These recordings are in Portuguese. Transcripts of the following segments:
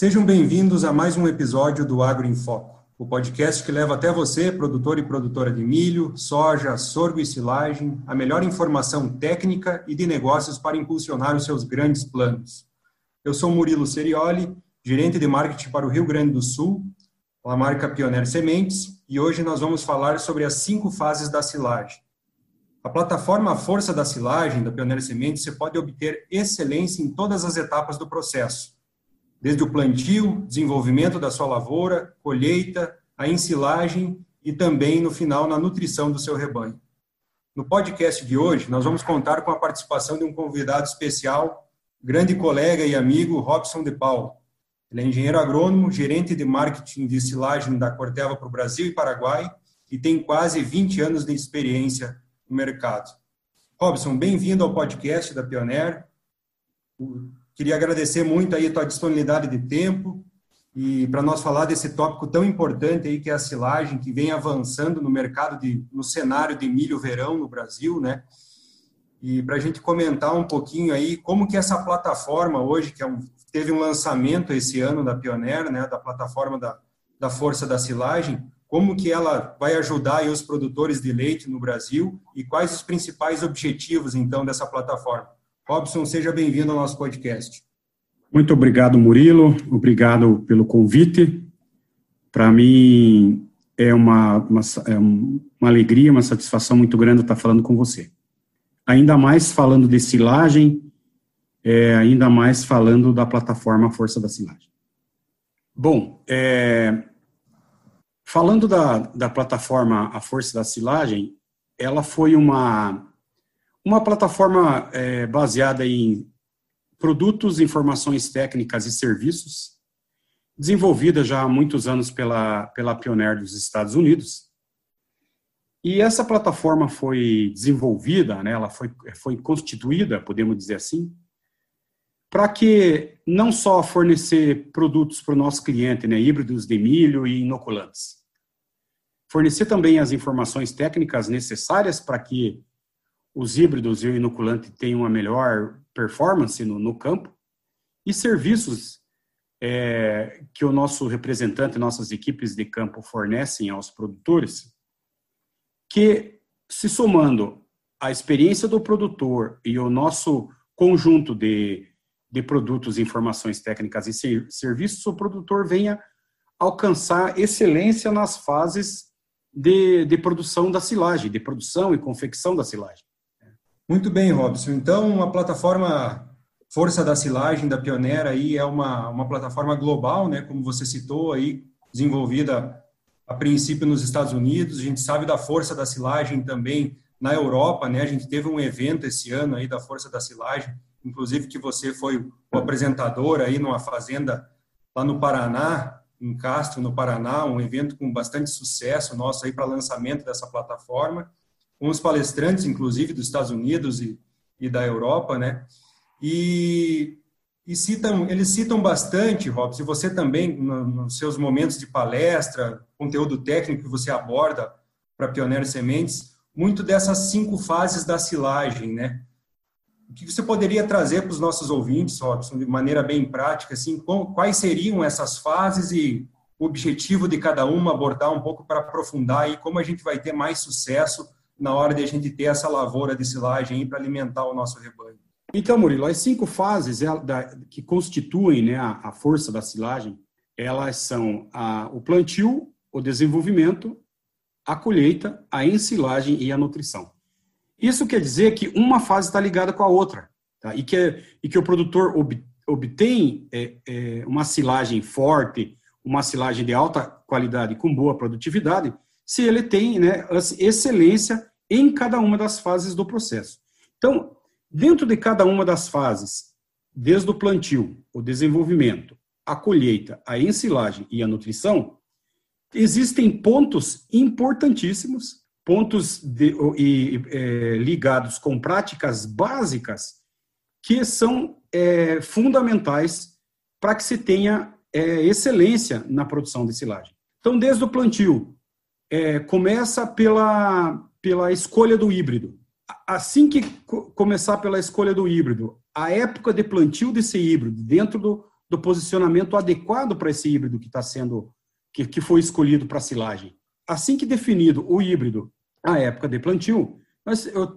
Sejam bem-vindos a mais um episódio do Agro em Foco, o podcast que leva até você, produtor e produtora de milho, soja, sorgo e silagem, a melhor informação técnica e de negócios para impulsionar os seus grandes planos. Eu sou Murilo Serioli, gerente de marketing para o Rio Grande do Sul, a marca Pioneer Sementes, e hoje nós vamos falar sobre as cinco fases da silagem. A plataforma Força da Silagem da Pioneer Sementes você pode obter excelência em todas as etapas do processo, desde o plantio, desenvolvimento da sua lavoura, colheita, a ensilagem e também no final na nutrição do seu rebanho. No podcast de hoje, nós vamos contar com a participação de um convidado especial, grande colega e amigo Robson de Paulo. Ele é engenheiro agrônomo, gerente de marketing de silagem da Corteva para o Brasil e Paraguai e tem quase 20 anos de experiência no mercado. Robson, bem-vindo ao podcast da Pioneer. Queria agradecer muito aí a tua disponibilidade de tempo e para nós falar desse tópico tão importante aí que é a silagem, que vem avançando no mercado de no cenário de milho verão no Brasil, né? E para a gente comentar um pouquinho aí como que essa plataforma hoje, que é um, teve um lançamento esse ano da Pioneer, né, da plataforma da, da Força da Silagem, como que ela vai ajudar os produtores de leite no Brasil e quais os principais objetivos, então, dessa plataforma. Robson, seja bem-vindo ao nosso podcast. Muito obrigado, Murilo. Obrigado pelo convite. Para mim é uma, uma, é uma alegria, uma satisfação muito grande estar falando com você. Ainda mais falando de silagem, é, ainda mais falando da plataforma Força da Silagem. Bom, é, Falando da, da plataforma A Força da Silagem, ela foi uma, uma plataforma é, baseada em produtos, informações técnicas e serviços, desenvolvida já há muitos anos pela, pela Pioneer dos Estados Unidos. E essa plataforma foi desenvolvida, né, ela foi, foi constituída, podemos dizer assim, para que não só fornecer produtos para o nosso cliente, né, híbridos de milho e inoculantes, fornecer também as informações técnicas necessárias para que os híbridos e o inoculante tenham uma melhor performance no, no campo e serviços é, que o nosso representante, nossas equipes de campo fornecem aos produtores, que se somando a experiência do produtor e o nosso conjunto de, de produtos, informações técnicas e ser, serviços, o produtor venha alcançar excelência nas fases de, de produção da silagem, de produção e confecção da silagem. Muito bem, Robson. Então, a plataforma Força da Silagem da Pioneira aí é uma, uma plataforma global, né, como você citou aí, desenvolvida a princípio nos Estados Unidos. A gente sabe da força da silagem também na Europa, né? A gente teve um evento esse ano aí da força da silagem, inclusive que você foi o apresentador aí numa fazenda lá no Paraná, em Castro, no Paraná, um evento com bastante sucesso nosso aí para lançamento dessa plataforma, com os palestrantes, inclusive, dos Estados Unidos e, e da Europa, né? E, e citam, eles citam bastante, Rob, se você também, no, nos seus momentos de palestra, conteúdo técnico que você aborda para Pioneiro Sementes, muito dessas cinco fases da silagem, né? O que você poderia trazer para os nossos ouvintes, Robson, de maneira bem prática, assim, quais seriam essas fases e o objetivo de cada uma, abordar um pouco para aprofundar e como a gente vai ter mais sucesso na hora de a gente ter essa lavoura de silagem para alimentar o nosso rebanho? Então, Murilo, as cinco fases que constituem né, a força da silagem, elas são a, o plantio, o desenvolvimento, a colheita, a ensilagem e a nutrição. Isso quer dizer que uma fase está ligada com a outra, tá? e, que, e que o produtor ob, obtém é, é, uma silagem forte, uma silagem de alta qualidade com boa produtividade, se ele tem né, excelência em cada uma das fases do processo. Então, dentro de cada uma das fases, desde o plantio, o desenvolvimento, a colheita, a ensilagem e a nutrição, existem pontos importantíssimos pontos de, e, é, ligados com práticas básicas que são é, fundamentais para que se tenha é, excelência na produção de silagem. Então, desde o plantio, é, começa pela, pela escolha do híbrido. Assim que começar pela escolha do híbrido, a época de plantio desse híbrido dentro do, do posicionamento adequado para esse híbrido que está sendo, que, que foi escolhido para silagem. Assim que definido o híbrido à época de plantio,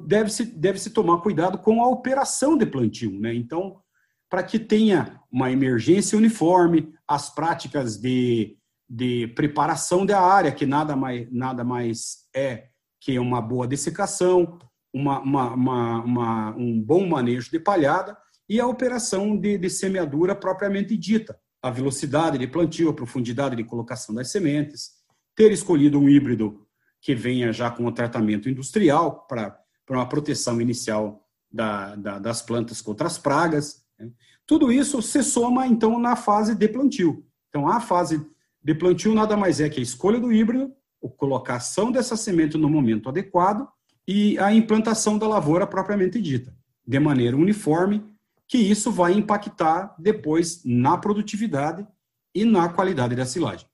deve-se deve -se tomar cuidado com a operação de plantio. Né? Então, para que tenha uma emergência uniforme, as práticas de, de preparação da área, que nada mais, nada mais é que uma boa dessecação, uma, uma, uma um bom manejo de palhada e a operação de, de semeadura propriamente dita, a velocidade de plantio, a profundidade de colocação das sementes, ter escolhido um híbrido que venha já com o tratamento industrial para uma proteção inicial da, da, das plantas contra as pragas. Né? Tudo isso se soma, então, na fase de plantio. Então, a fase de plantio nada mais é que a escolha do híbrido, a colocação dessa semente no momento adequado e a implantação da lavoura propriamente dita, de maneira uniforme, que isso vai impactar depois na produtividade e na qualidade da silagem.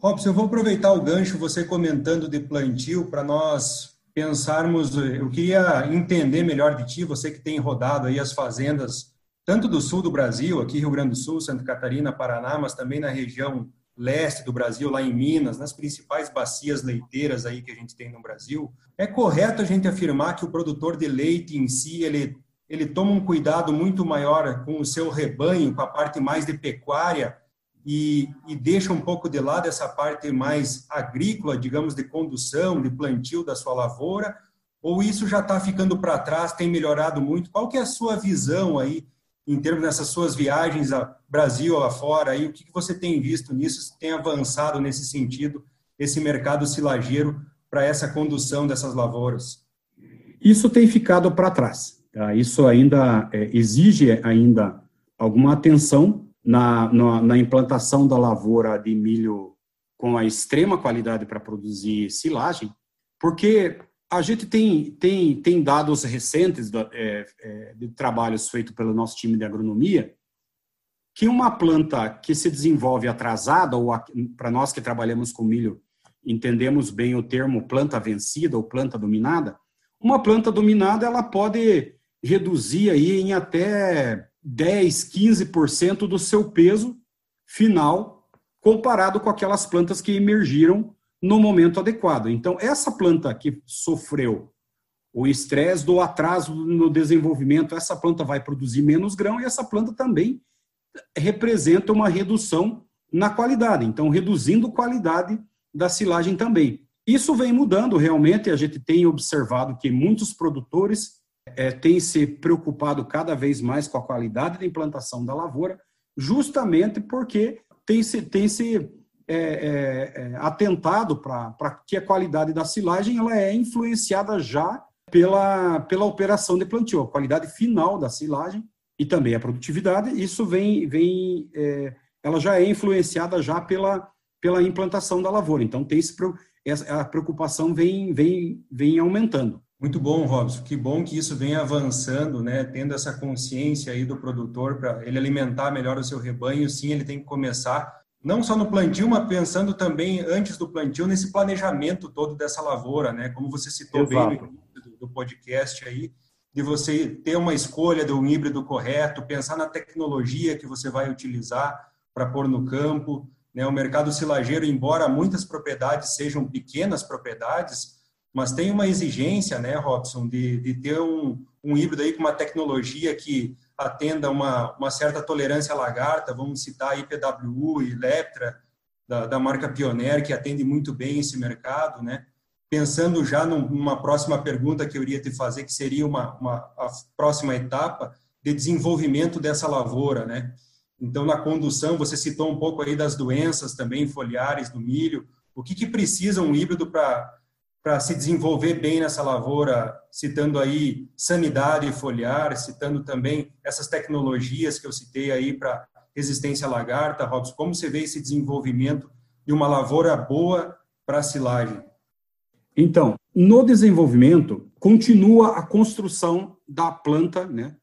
Robson, eu vou aproveitar o gancho, você comentando de plantio, para nós pensarmos. Eu queria entender melhor de ti, você que tem rodado aí as fazendas, tanto do sul do Brasil, aqui Rio Grande do Sul, Santa Catarina, Paraná, mas também na região leste do Brasil, lá em Minas, nas principais bacias leiteiras aí que a gente tem no Brasil. É correto a gente afirmar que o produtor de leite em si, ele, ele toma um cuidado muito maior com o seu rebanho, com a parte mais de pecuária, e, e, deixa um pouco de lado essa parte mais agrícola, digamos, de condução, de plantio da sua lavoura, ou isso já está ficando para trás, tem melhorado muito? Qual que é a sua visão aí, em termos dessas suas viagens a Brasil afora, aí, o que, que você tem visto nisso, tem avançado nesse sentido, esse mercado silageiro para essa condução dessas lavouras? Isso tem ficado para trás. Tá? Isso ainda é, exige ainda alguma atenção na, na, na implantação da lavoura de milho com a extrema qualidade para produzir silagem, porque a gente tem, tem, tem dados recentes de, é, é, de trabalhos feitos pelo nosso time de agronomia, que uma planta que se desenvolve atrasada, ou para nós que trabalhamos com milho, entendemos bem o termo planta vencida ou planta dominada, uma planta dominada ela pode reduzir aí em até 10, 15% do seu peso final comparado com aquelas plantas que emergiram no momento adequado. Então, essa planta que sofreu o estresse do atraso no desenvolvimento, essa planta vai produzir menos grão e essa planta também representa uma redução na qualidade. Então, reduzindo qualidade da silagem também. Isso vem mudando realmente, a gente tem observado que muitos produtores é, tem se preocupado cada vez mais com a qualidade da implantação da lavoura, justamente porque tem se, tem se é, é, é atentado para que a qualidade da silagem ela é influenciada já pela, pela operação de plantio, a qualidade final da silagem e também a produtividade, isso vem, vem é, ela já é influenciada já pela, pela implantação da lavoura. Então, tem esse, a preocupação vem, vem, vem aumentando. Muito bom, Robson. Que bom que isso vem avançando, né? Tendo essa consciência aí do produtor para ele alimentar melhor o seu rebanho. Sim, ele tem que começar não só no plantio, mas pensando também antes do plantio nesse planejamento todo dessa lavoura, né? Como você citou Exato. bem no início do podcast aí, de você ter uma escolha de um híbrido correto, pensar na tecnologia que você vai utilizar para pôr no campo, né? O mercado silageiro, embora muitas propriedades sejam pequenas propriedades, mas tem uma exigência, né, Robson, de, de ter um, um híbrido aí com uma tecnologia que atenda uma, uma certa tolerância à lagarta, vamos citar aí PWU e Leptra, da, da marca Pioneer, que atende muito bem esse mercado, né? Pensando já numa próxima pergunta que eu iria te fazer, que seria uma, uma a próxima etapa de desenvolvimento dessa lavoura, né? Então, na condução, você citou um pouco aí das doenças também foliares do milho. O que, que precisa um híbrido para para se desenvolver bem nessa lavoura, citando aí sanidade foliar, citando também essas tecnologias que eu citei aí para resistência à lagarta, Robson, como você vê esse desenvolvimento de uma lavoura boa para silagem? Então, no desenvolvimento, continua a construção da planta, né?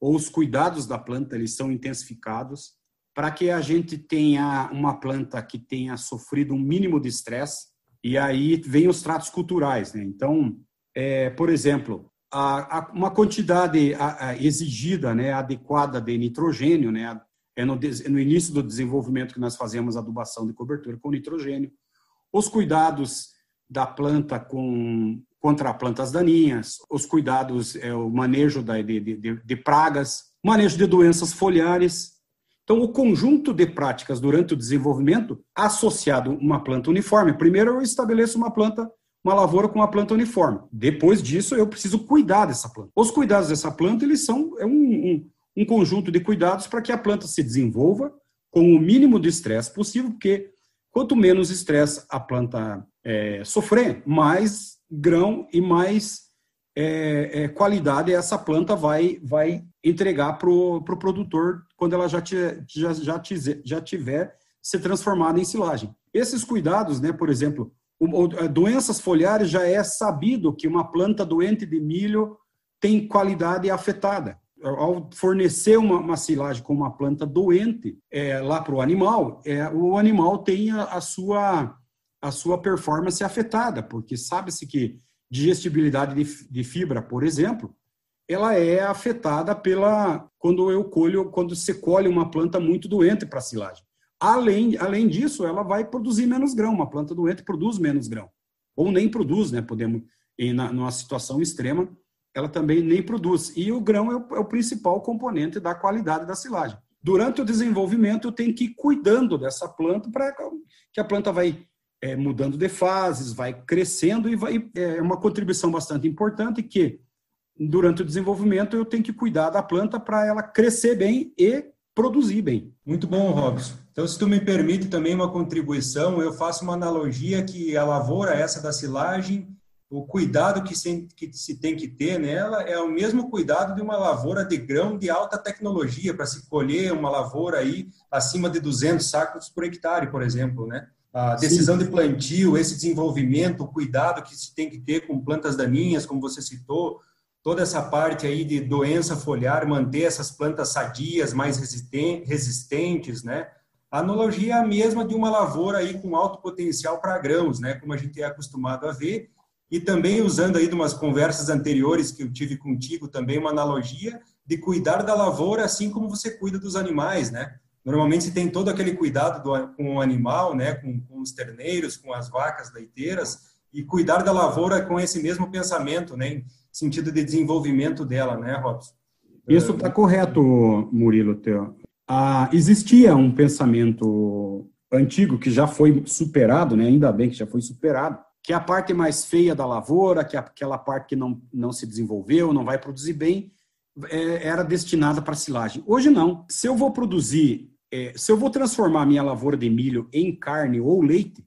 Ou os cuidados da planta, eles são intensificados para que a gente tenha uma planta que tenha sofrido um mínimo de estresse, e aí vem os tratos culturais. Né? Então, é, por exemplo, a, a, uma quantidade a, exigida, né, adequada de nitrogênio, né, é no, no início do desenvolvimento que nós fazemos adubação de cobertura com nitrogênio, os cuidados da planta com contra plantas daninhas, os cuidados, é, o manejo da, de, de, de pragas, manejo de doenças foliares. Então, o conjunto de práticas durante o desenvolvimento associado a uma planta uniforme. Primeiro, eu estabeleço uma planta, uma lavoura com uma planta uniforme. Depois disso, eu preciso cuidar dessa planta. Os cuidados dessa planta, eles são é um, um, um conjunto de cuidados para que a planta se desenvolva com o mínimo de estresse possível, porque quanto menos estresse a planta é, sofrer, mais grão e mais é, é, qualidade essa planta vai, vai entregar para o pro produtor quando ela já, te, já, já, te, já tiver se transformada em silagem. Esses cuidados, né, por exemplo, doenças foliares já é sabido que uma planta doente de milho tem qualidade afetada. Ao fornecer uma, uma silagem com uma planta doente é, lá para o animal, é, o animal tem a, a sua a sua performance afetada, porque sabe-se que digestibilidade de, de, fibra, por exemplo, ela é afetada pela quando eu colho, quando você colhe uma planta muito doente para silagem. Além, além disso, ela vai produzir menos grão. Uma planta doente produz menos grão, ou nem produz, né? Podemos, em na, numa situação extrema, ela também nem produz. E o grão é o, é o principal componente da qualidade da silagem. Durante o desenvolvimento, eu tenho que ir cuidando dessa planta para que a planta vai é, mudando de fases, vai crescendo e vai, é uma contribuição bastante importante que, durante o desenvolvimento, eu tenho que cuidar da planta para ela crescer bem e produzir bem. Muito bom, Robson. Então, se tu me permite também uma contribuição, eu faço uma analogia que a lavoura essa da silagem, o cuidado que se, que se tem que ter nela é o mesmo cuidado de uma lavoura de grão de alta tecnologia para se colher uma lavoura aí acima de 200 sacos por hectare, por exemplo, né? a decisão Sim. de plantio, esse desenvolvimento, o cuidado que se tem que ter com plantas daninhas, como você citou, toda essa parte aí de doença foliar, manter essas plantas sadias, mais resistentes, né? A analogia é a mesma de uma lavoura aí com alto potencial para grãos, né? Como a gente é acostumado a ver. E também usando aí de umas conversas anteriores que eu tive contigo também uma analogia de cuidar da lavoura assim como você cuida dos animais, né? Normalmente se tem todo aquele cuidado do, com o animal, né, com, com, os terneiros, com as vacas leiteiras, e cuidar da lavoura com esse mesmo pensamento, né, sentido de desenvolvimento dela, né, Robson? Isso está correto, Murilo. Teo. Ah, existia um pensamento antigo que já foi superado, né, ainda bem que já foi superado, que é a parte mais feia da lavoura, que é aquela parte que não, não se desenvolveu, não vai produzir bem, é, era destinada para silagem. Hoje não. Se eu vou produzir é, se eu vou transformar a minha lavoura de milho em carne ou leite,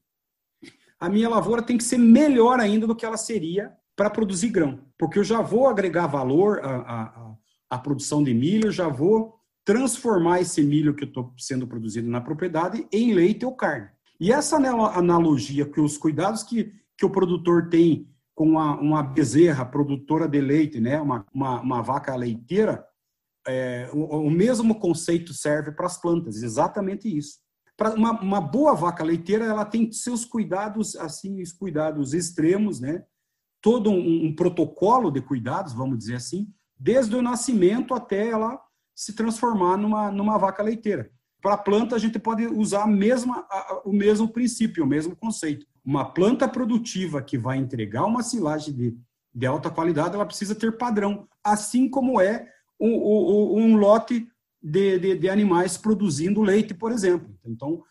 a minha lavoura tem que ser melhor ainda do que ela seria para produzir grão, porque eu já vou agregar valor à, à, à produção de milho, já vou transformar esse milho que estou sendo produzido na propriedade em leite ou carne. E essa analogia que os cuidados que, que o produtor tem com uma, uma bezerra produtora de leite, né, uma, uma, uma vaca leiteira, é, o, o, mesmo conceito serve para as plantas, exatamente isso. Para uma, uma, boa vaca leiteira, ela tem seus cuidados, assim, os cuidados extremos, né? Todo um, um protocolo de cuidados, vamos dizer assim, desde o nascimento até ela se transformar numa, numa vaca leiteira. Para a planta, a gente pode usar a mesma, a, o mesmo princípio, o mesmo conceito. Uma planta produtiva que vai entregar uma silagem de, de alta qualidade, ela precisa ter padrão, assim como é um, um, lote de, de, de, animais produzindo leite, por exemplo. Então,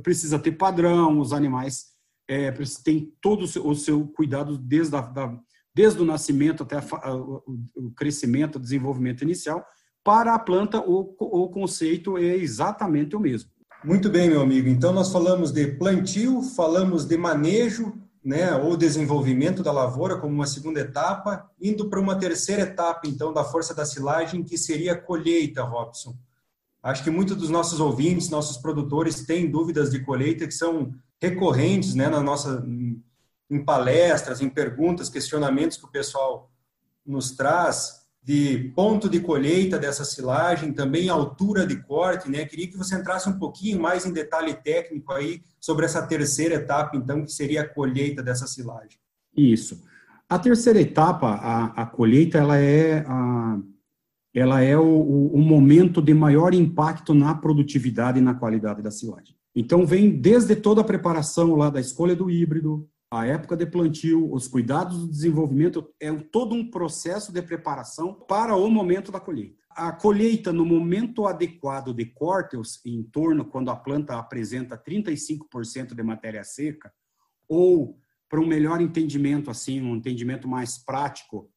precisa ter padrão, os animais é, têm todo o seu, cuidado desde, a, da, desde o nascimento até a, o, crescimento, o desenvolvimento inicial. Para a planta, o, o conceito é exatamente o mesmo. Muito bem, meu amigo. Então, nós falamos de plantio, falamos de manejo, né, ou desenvolvimento da lavoura como uma segunda etapa, indo para uma terceira etapa, então, da força da silagem, que seria a colheita, Robson. Acho que muitos dos nossos ouvintes, nossos produtores, têm dúvidas de colheita que são recorrentes né, na nossa, em palestras, em perguntas, questionamentos que o pessoal nos traz de ponto de colheita dessa silagem, também altura de corte, né? Queria que você entrasse um pouquinho mais em detalhe técnico aí sobre essa terceira etapa, então, que seria a colheita dessa silagem. Isso. A terceira etapa, a, a colheita, ela é a, ela é o, o, momento de maior impacto na produtividade e na qualidade da silagem. Então, vem desde toda a preparação lá da escolha do híbrido, a época de plantio, os cuidados do desenvolvimento, é todo um processo de preparação para o momento da colheita. A colheita no momento adequado de córteos, em torno quando a planta apresenta 35% de matéria seca, ou para um melhor entendimento, assim, um entendimento mais prático,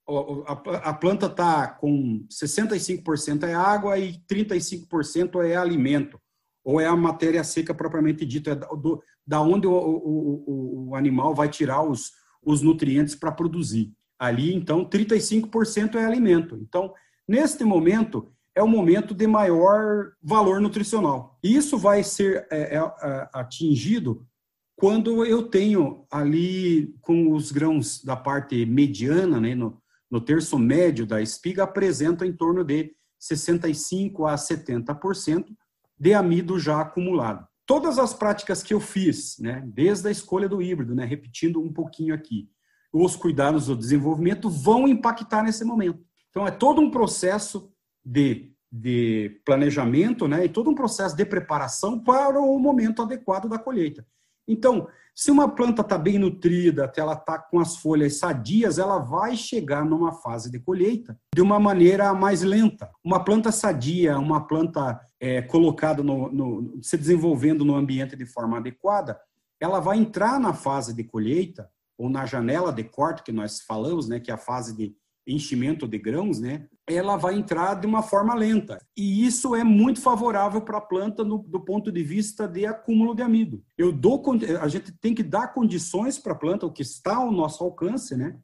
a, planta está com 65% é água e 35% é alimento ou é a matéria seca propriamente dita, é do, da onde o, o, o, animal vai tirar os, os nutrientes para produzir. Ali, então, 35% é alimento. Então, neste momento, é o momento de maior valor nutricional. Isso vai ser é, é, é, atingido quando eu tenho ali com os grãos da parte mediana, né, no, no terço médio da espiga, apresenta em torno de 65 a 70%, de amido já acumulado. Todas as práticas que eu fiz, né, desde a escolha do híbrido, né, repetindo um pouquinho aqui, os cuidados do desenvolvimento vão impactar nesse momento. Então, é todo um processo de, de planejamento né, e todo um processo de preparação para o momento adequado da colheita. Então, se uma planta está bem nutrida, ela está com as folhas sadias, ela vai chegar numa fase de colheita de uma maneira mais lenta. Uma planta sadia, uma planta é, colocada no, no, se desenvolvendo no ambiente de forma adequada, ela vai entrar na fase de colheita ou na janela de corte que nós falamos, né, que é a fase de enchimento de grãos, né, ela vai entrar de uma forma lenta. E isso é muito favorável para a planta no, do ponto de vista de acúmulo de amido. Eu dou, a gente tem que dar condições para a planta, o que está ao nosso alcance, né?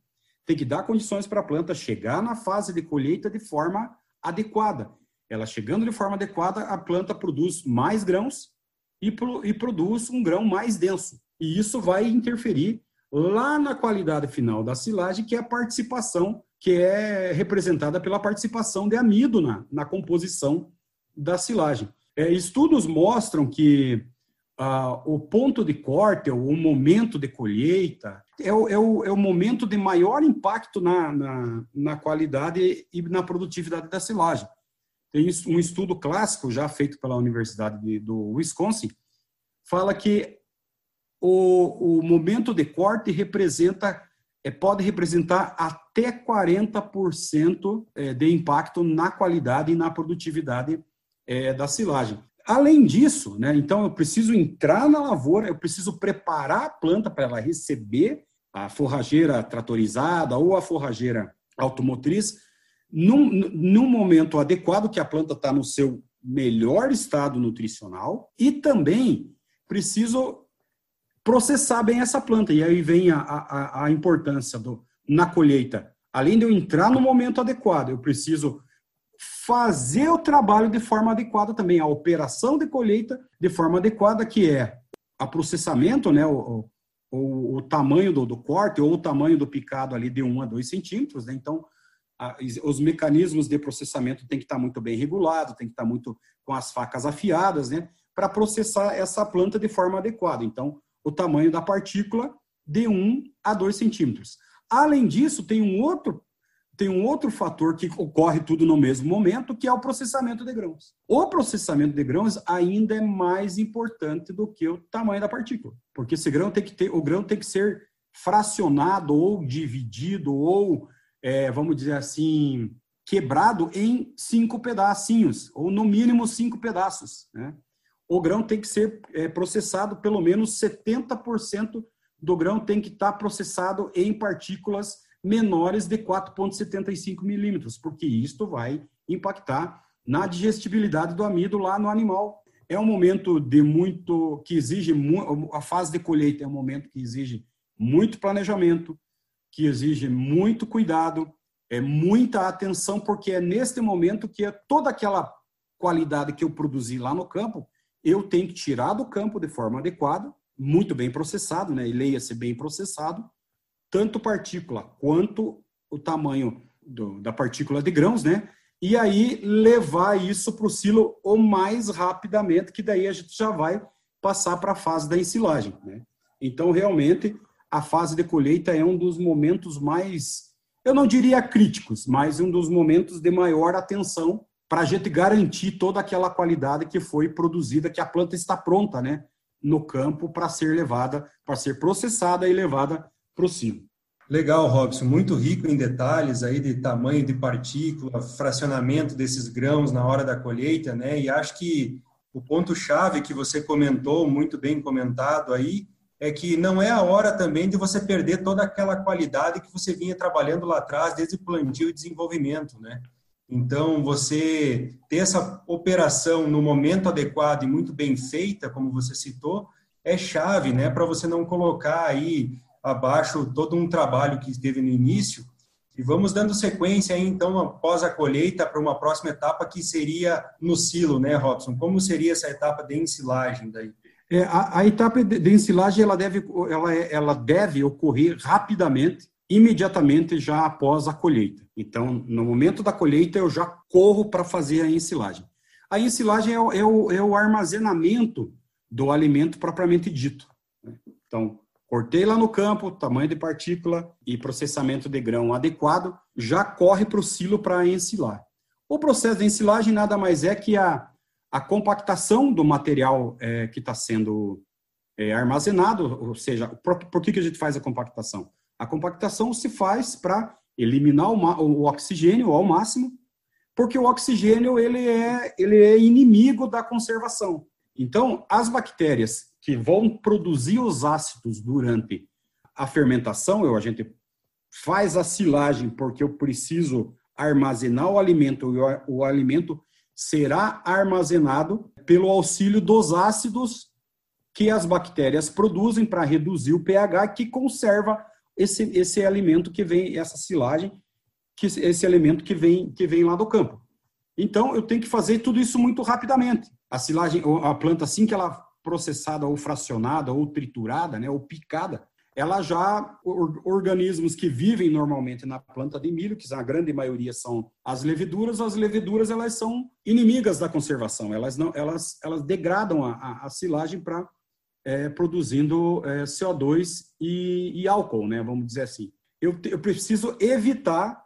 Tem que dar condições para a planta chegar na fase de colheita de forma adequada. Ela chegando de forma adequada, a planta produz mais grãos e, e produz um grão mais denso. E isso vai interferir lá na qualidade final da silagem, que é a participação que é representada pela participação de amido na, na composição da silagem. É, estudos mostram que ah, o ponto de corte, o momento de colheita, é o, é o, é o momento de maior impacto na, na, na qualidade e na produtividade da silagem. Tem um estudo clássico já feito pela Universidade de, do Wisconsin, fala que o, o momento de corte representa é, pode representar até 40% é, de impacto na qualidade e na produtividade é, da silagem. Além disso, né, então eu preciso entrar na lavoura, eu preciso preparar a planta para ela receber a forrageira tratorizada ou a forrageira automotriz num, num momento adequado que a planta está no seu melhor estado nutricional e também preciso processar bem essa planta. E aí vem a, a, a importância do, na colheita. Além de eu entrar no momento adequado, eu preciso fazer o trabalho de forma adequada também, a operação de colheita de forma adequada, que é a processamento, né, o, o, o tamanho do, do, corte ou o tamanho do picado ali de 1 a 2 centímetros. Né? Então, a, os mecanismos de processamento tem que estar muito bem regulado, tem que estar muito com as facas afiadas, né, para processar essa planta de forma adequada. Então, o tamanho da partícula de 1 a 2 centímetros. Além disso, tem um outro tem um outro fator que ocorre tudo no mesmo momento, que é o processamento de grãos. O processamento de grãos ainda é mais importante do que o tamanho da partícula, porque esse grão tem que ter, o grão tem que ser fracionado ou dividido ou, é, vamos dizer assim, quebrado em cinco pedacinhos, ou no mínimo cinco pedaços. Né? O grão tem que ser é, processado, pelo menos 70% do grão tem que estar tá processado em partículas menores de 4,75 milímetros, porque isto vai impactar na digestibilidade do amido lá no animal. É um momento de muito que exige a fase de colheita é um momento que exige muito planejamento, que exige muito cuidado, é muita atenção, porque é neste momento que é toda aquela qualidade que eu produzi lá no campo eu tenho que tirar do campo de forma adequada, muito bem processado, né? E leia-se bem processado, tanto partícula quanto o tamanho do, da partícula de grãos, né? E aí levar isso para o silo o mais rapidamente, que daí a gente já vai passar para a fase da ensilagem, né? Então, realmente, a fase de colheita é um dos momentos mais eu não diria críticos, mas um dos momentos de maior atenção para a gente garantir toda aquela qualidade que foi produzida, que a planta está pronta, né, no campo para ser levada, para ser processada e levada para o silo. Legal, Robson, muito rico em detalhes aí de tamanho de partícula, fracionamento desses grãos na hora da colheita, né? E acho que o ponto chave que você comentou, muito bem comentado aí, é que não é a hora também de você perder toda aquela qualidade que você vinha trabalhando lá atrás, desde plantio e desenvolvimento, né? Então, você ter essa operação no momento adequado e muito bem feita, como você citou, é chave, né, para você não colocar aí abaixo todo um trabalho que teve no início. E vamos dando sequência aí, então, após a colheita, para uma próxima etapa que seria no silo, né, Robson? Como seria essa etapa de ensilagem daí? É, a, a, etapa de, de ensilagem ela deve, ela, é, ela deve ocorrer rapidamente, imediatamente já após a colheita. Então, no momento da colheita, eu já corro para fazer a ensilagem. A ensilagem é o, é o, é o armazenamento do alimento propriamente dito. Né? Então, cortei lá no campo, tamanho de partícula e processamento de grão adequado, já corre para o silo para ensilar. O processo de ensilagem nada mais é que a a compactação do material é, que está sendo é, armazenado, ou seja, por, por, que, que a gente faz a compactação? A compactação se faz para eliminar o, oxigênio ao máximo, porque o oxigênio ele é, ele é inimigo da conservação. Então, as bactérias que vão produzir os ácidos durante a fermentação, eu, a gente faz a silagem porque eu preciso armazenar o alimento e o, o alimento será armazenado pelo auxílio dos ácidos que as bactérias produzem para reduzir o pH, que conserva esse, esse alimento que vem, essa silagem, que esse alimento que vem, que vem lá do campo. Então, eu tenho que fazer tudo isso muito rapidamente. A silagem, a planta, assim que ela é processada ou fracionada ou triturada, né, ou picada, ela já, organismos que vivem normalmente na planta de milho, que a grande maioria são as leveduras, as leveduras elas são inimigas da conservação, elas, não, elas, elas degradam a, a, a silagem para é, produzindo é, CO2 e, e, álcool, né, vamos dizer assim. Eu, eu preciso evitar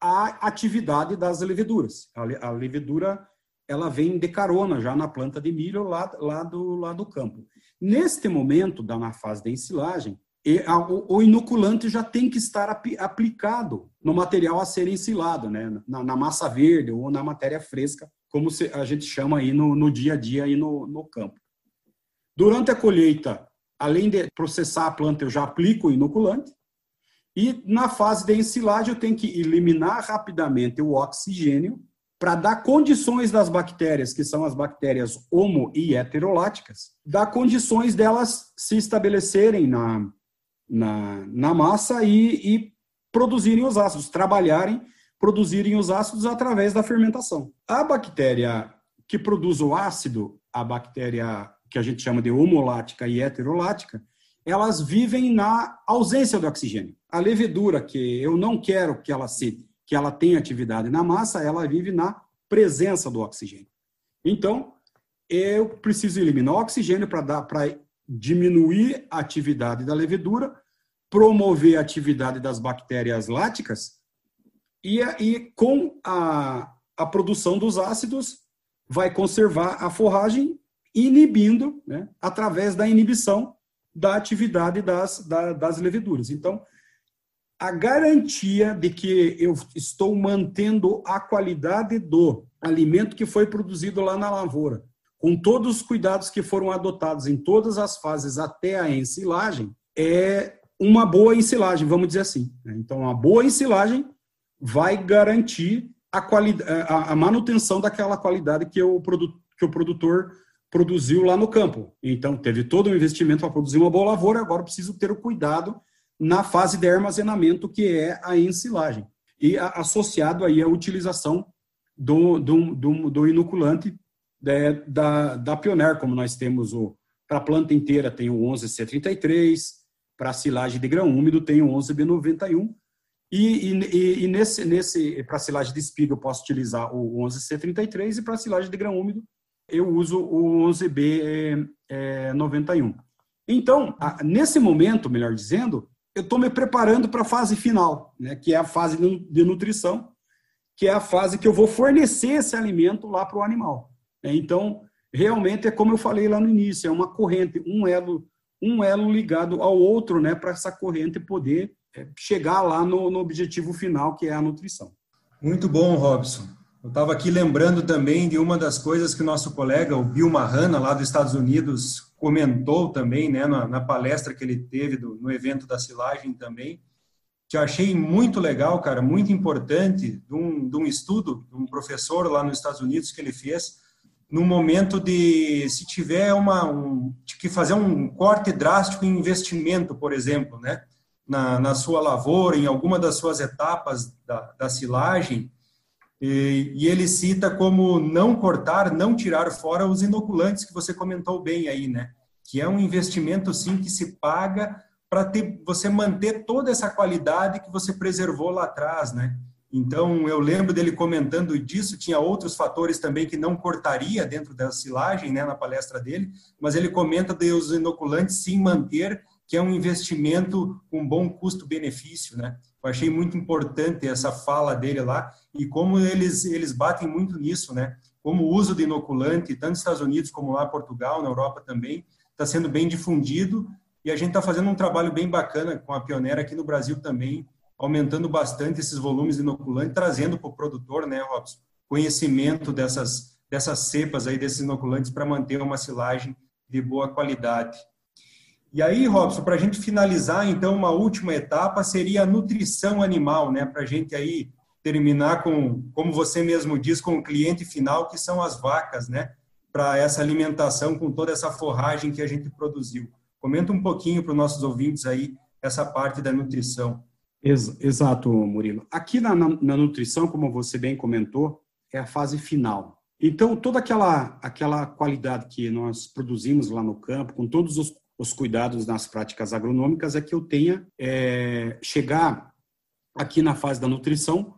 a atividade das leveduras. A, a levedura ela vem de carona já na planta de milho lá, lá, do, lá do campo. Neste momento, na fase de ensilagem, o, inoculante já tem que estar ap, aplicado no material a ser ensilado, né? Na, na, massa verde ou na matéria fresca, como a gente chama aí no, no dia a dia aí no, no campo. Durante a colheita, além de processar a planta, eu já aplico o inoculante. E na fase de ensilagem, eu tenho que eliminar rapidamente o oxigênio para dar condições das bactérias, que são as bactérias homo e heteroláticas, dar condições delas se estabelecerem na, na, na massa e, e produzirem os ácidos, trabalharem, produzirem os ácidos através da fermentação. A bactéria que produz o ácido, a bactéria que a gente chama de homolática e heterolática, elas vivem na ausência do oxigênio. A levedura, que eu não quero que ela se que ela tenha atividade na massa, ela vive na presença do oxigênio. Então, eu preciso eliminar o oxigênio para dar para diminuir a atividade da levedura, promover a atividade das bactérias láticas e, e com a, a produção dos ácidos vai conservar a forragem, inibindo, né, através da inibição da atividade das, da, das leveduras. Então, a garantia de que eu estou mantendo a qualidade do alimento que foi produzido lá na lavoura, com todos os cuidados que foram adotados em todas as fases até a ensilagem, é uma boa ensilagem, vamos dizer assim. Né? Então, uma boa ensilagem vai garantir a, a, a manutenção daquela qualidade que o, que o produtor produziu lá no campo. Então, teve todo o investimento para produzir uma boa lavoura, agora preciso ter o cuidado na fase de armazenamento, que é a ensilagem. E a, associado aí a utilização do, do, do, do inoculante da, da, da Pioneer, como nós temos o para a planta inteira tem o 11C33, para a silagem de grão úmido tem o 11B91, e, e, e nesse, nesse para silagem de espiga eu posso utilizar o 11C33 e para silagem de grão úmido eu uso o 11B91. É, então, a, nesse momento, melhor dizendo, eu estou me preparando para a fase final, né, que é a fase de nutrição, que é a fase que eu vou fornecer esse alimento lá para o animal. Né? Então, realmente é como eu falei lá no início, é uma corrente, um elo, um elo ligado ao outro, né, para essa corrente poder é, chegar lá no, no objetivo final, que é a nutrição. Muito bom, Robson. Eu estava aqui lembrando também de uma das coisas que o nosso colega, o Bill Mahana, lá dos Estados Unidos, comentou também, né, na, na palestra que ele teve do, no evento da silagem também, que eu achei muito legal, cara, muito importante, de um, de um estudo de um professor lá nos Estados Unidos que ele fez, no momento de, se tiver uma, um, que fazer um corte drástico em investimento, por exemplo, né, na, na sua lavoura, em alguma das suas etapas da, da silagem, e, e, ele cita como não cortar, não tirar fora os inoculantes que você comentou bem aí, né? Que é um investimento sim que se paga para você manter toda essa qualidade que você preservou lá atrás, né? Então eu lembro dele comentando disso. Tinha outros fatores também que não cortaria dentro da silagem, né? Na palestra dele, mas ele comenta de os inoculantes sim manter que é um investimento com bom custo-benefício, né? Eu achei muito importante essa fala dele lá e como eles eles batem muito nisso, né? Como o uso de inoculante, tanto nos Estados Unidos como lá em Portugal, na Europa também, está sendo bem difundido e a gente está fazendo um trabalho bem bacana com a Pioneira aqui no Brasil também, aumentando bastante esses volumes de inoculante, trazendo para o produtor, né, Robson, conhecimento dessas dessas cepas aí desses inoculantes para manter uma silagem de boa qualidade. E aí, Robson, para a gente finalizar, então, uma última etapa seria a nutrição animal, né? Para a gente aí terminar com, como você mesmo diz, com o cliente final, que são as vacas, né? Para essa alimentação com toda essa forragem que a gente produziu. Comenta um pouquinho para os nossos ouvintes aí essa parte da nutrição. Exato, Murilo. Aqui na, na, na nutrição, como você bem comentou, é a fase final. Então, toda aquela, aquela qualidade que nós produzimos lá no campo, com todos os os cuidados nas práticas agronômicas é que eu tenha é, chegar aqui na fase da nutrição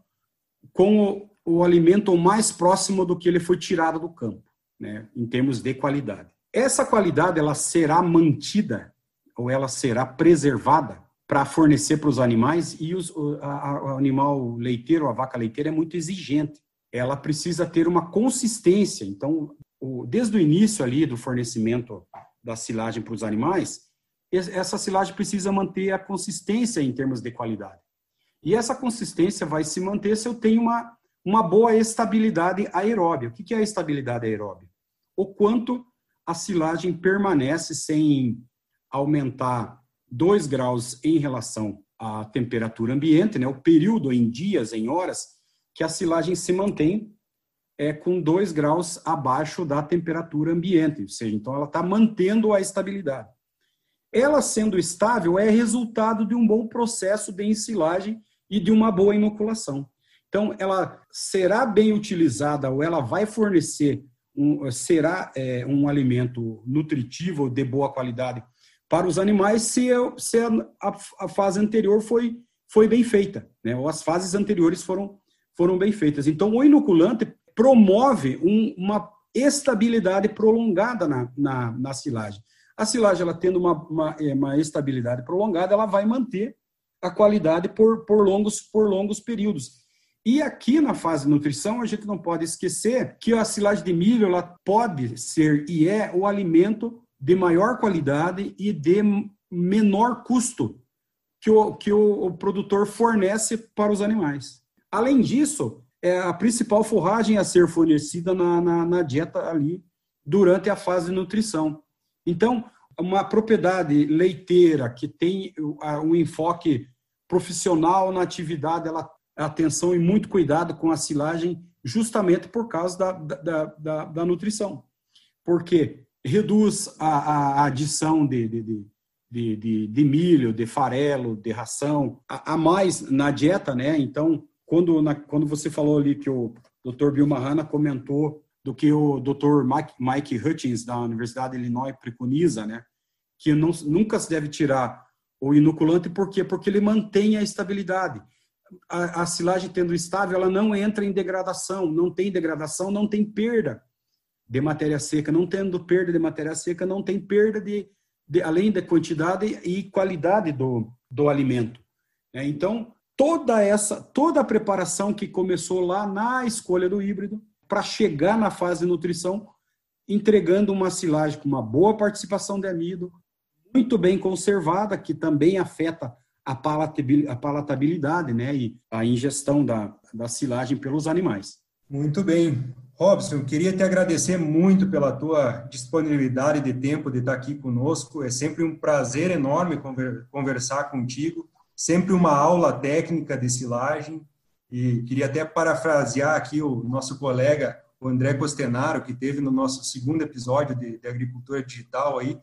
com o, o, alimento mais próximo do que ele foi tirado do campo, né, em termos de qualidade. Essa qualidade ela será mantida ou ela será preservada para fornecer para os animais e os, a, a, o animal leiteiro, a vaca leiteira é muito exigente. Ela precisa ter uma consistência. Então, o, desde o início ali do fornecimento da silagem para os animais, essa silagem precisa manter a consistência em termos de qualidade. E essa consistência vai se manter se eu tenho uma, uma boa estabilidade aeróbia. O que é a estabilidade aeróbia? O quanto a silagem permanece sem aumentar 2 graus em relação à temperatura ambiente, né? o período em dias, em horas, que a silagem se mantém é com 2 graus abaixo da temperatura ambiente, ou seja, então ela está mantendo a estabilidade. Ela sendo estável é resultado de um bom processo de ensilagem e de uma boa inoculação. Então, ela será bem utilizada ou ela vai fornecer, um, será é, um alimento nutritivo de boa qualidade para os animais se, se a, a, fase anterior foi, foi bem feita, né? ou as fases anteriores foram, foram bem feitas. Então, o inoculante promove um, uma estabilidade prolongada na, na, na, silagem. A silagem, ela tendo uma, uma, é, uma, estabilidade prolongada, ela vai manter a qualidade por, por, longos, por longos períodos. E aqui na fase de nutrição, a gente não pode esquecer que a silagem de milho ela pode ser e é o alimento de maior qualidade e de menor custo que o, que o, o produtor fornece para os animais. Além disso, é a principal forragem a ser fornecida na, na, na dieta ali durante a fase de nutrição. Então, uma propriedade leiteira que tem um enfoque profissional na atividade, ela atenção e muito cuidado com a silagem, justamente por causa da, da, da, da nutrição. Porque reduz a, a adição de, de, de, de, de milho, de farelo, de ração, a, a mais na dieta, né? Então, quando, na, quando você falou ali que o Dr. Bill Mahana comentou do que o Dr. Mike, Mike Hutchins, da Universidade de Illinois, preconiza, né? Que não, nunca se deve tirar o inoculante, por quê? Porque ele mantém a estabilidade. A, a silagem tendo estável, ela não entra em degradação, não tem degradação, não tem perda de matéria seca. Não tendo perda de matéria seca, não tem perda de, de além da quantidade e qualidade do, do alimento. Né? Então, toda essa, toda a preparação que começou lá na escolha do híbrido, para chegar na fase de nutrição, entregando uma silagem com uma boa participação de amido, muito bem conservada, que também afeta a palatabilidade né, e a ingestão da, da silagem pelos animais. Muito bem. Robson, queria te agradecer muito pela tua disponibilidade de tempo de estar aqui conosco. É sempre um prazer enorme conversar contigo, sempre uma aula técnica de silagem. E queria até parafrasear aqui o nosso colega, o André Costenaro, que teve no nosso segundo episódio de, de agricultura digital aí,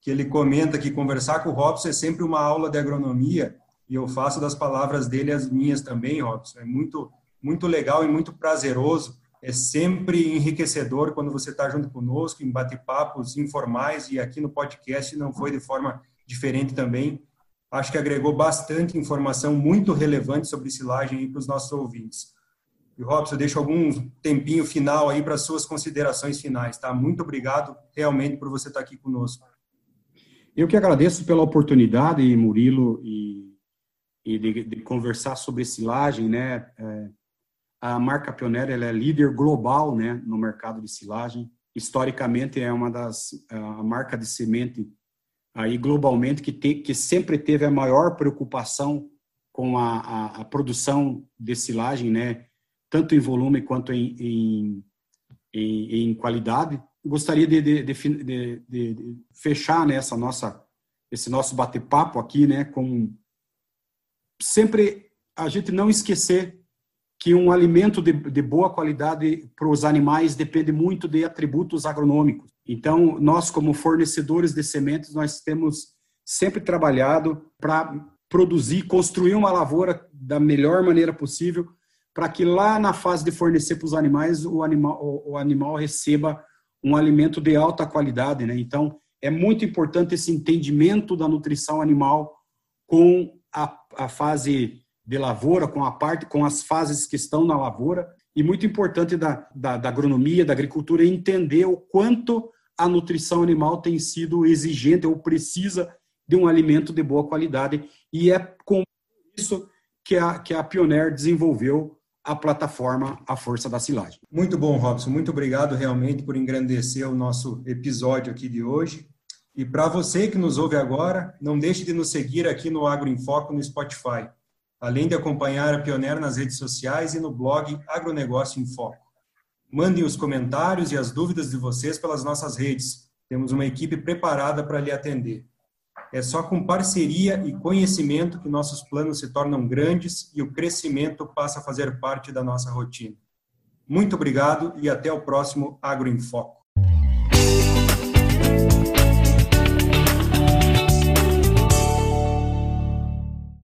que ele comenta que conversar com o Robson é sempre uma aula de agronomia, e eu faço das palavras dele as minhas também, Robson. É muito, muito legal e muito prazeroso. É sempre enriquecedor quando você está junto conosco em bate-papos informais, e aqui no podcast não foi de forma diferente também. Acho que agregou bastante informação muito relevante sobre silagem para os nossos ouvintes. E, Robson, eu deixo algum tempinho final aí para suas considerações finais, tá? Muito obrigado realmente por você estar tá aqui conosco. Eu que agradeço pela oportunidade, Murilo, e, e de, de, conversar sobre silagem, né? É, a marca Pioneer ela é líder global, né, no mercado de silagem. Historicamente é uma das a marca de semente aí globalmente que, te, que sempre teve a maior preocupação com a, a, a, produção de silagem, né, tanto em volume quanto em, em, em, em qualidade gostaria de, de, de, de fechar né, nossa esse nosso bate-papo aqui, né, com sempre a gente não esquecer que um alimento de, de boa qualidade para os animais depende muito de atributos agronômicos. Então, nós como fornecedores de sementes, nós temos sempre trabalhado para produzir, construir uma lavoura da melhor maneira possível, para que lá na fase de fornecer para os animais, o animal, o, o animal receba um alimento de alta qualidade, né? Então, é muito importante esse entendimento da nutrição animal com a, a fase de lavoura, com a parte, com as fases que estão na lavoura, e muito importante da, da, da agronomia, da agricultura, entender o quanto a nutrição animal tem sido exigente ou precisa de um alimento de boa qualidade, e é com isso que a, que a Pioneer desenvolveu a plataforma A Força da Silagem. Muito bom, Robson. Muito obrigado realmente por engrandecer o nosso episódio aqui de hoje. E para você que nos ouve agora, não deixe de nos seguir aqui no Agro em Foco no Spotify, além de acompanhar a Pioneer nas redes sociais e no blog Agronegócio em Foco. Mandem os comentários e as dúvidas de vocês pelas nossas redes. Temos uma equipe preparada para lhe atender. É só com parceria e conhecimento que nossos planos se tornam grandes e o crescimento passa a fazer parte da nossa rotina. Muito obrigado e até o próximo Agro em Foco.